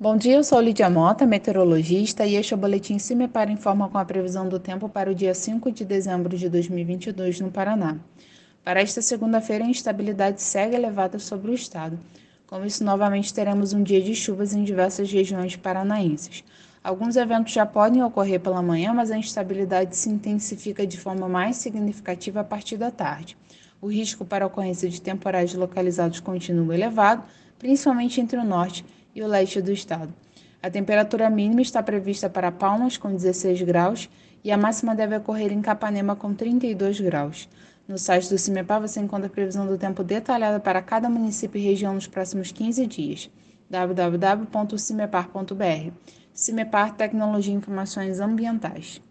Bom dia, eu sou Lídia Mota, meteorologista, e este é o Boletim Cimepar Informa com a previsão do tempo para o dia 5 de dezembro de 2022 no Paraná. Para esta segunda-feira, a instabilidade segue elevada sobre o estado. Com isso, novamente teremos um dia de chuvas em diversas regiões paranaenses. Alguns eventos já podem ocorrer pela manhã, mas a instabilidade se intensifica de forma mais significativa a partir da tarde. O risco para ocorrência de temporais localizados continua elevado, principalmente entre o norte e o leste do estado. A temperatura mínima está prevista para Palmas, com 16 graus, e a máxima deve ocorrer em Capanema, com 32 graus. No site do CIMEPAR você encontra a previsão do tempo detalhada para cada município e região nos próximos 15 dias. www.cimepar.br CIMEPAR Tecnologia e Informações Ambientais.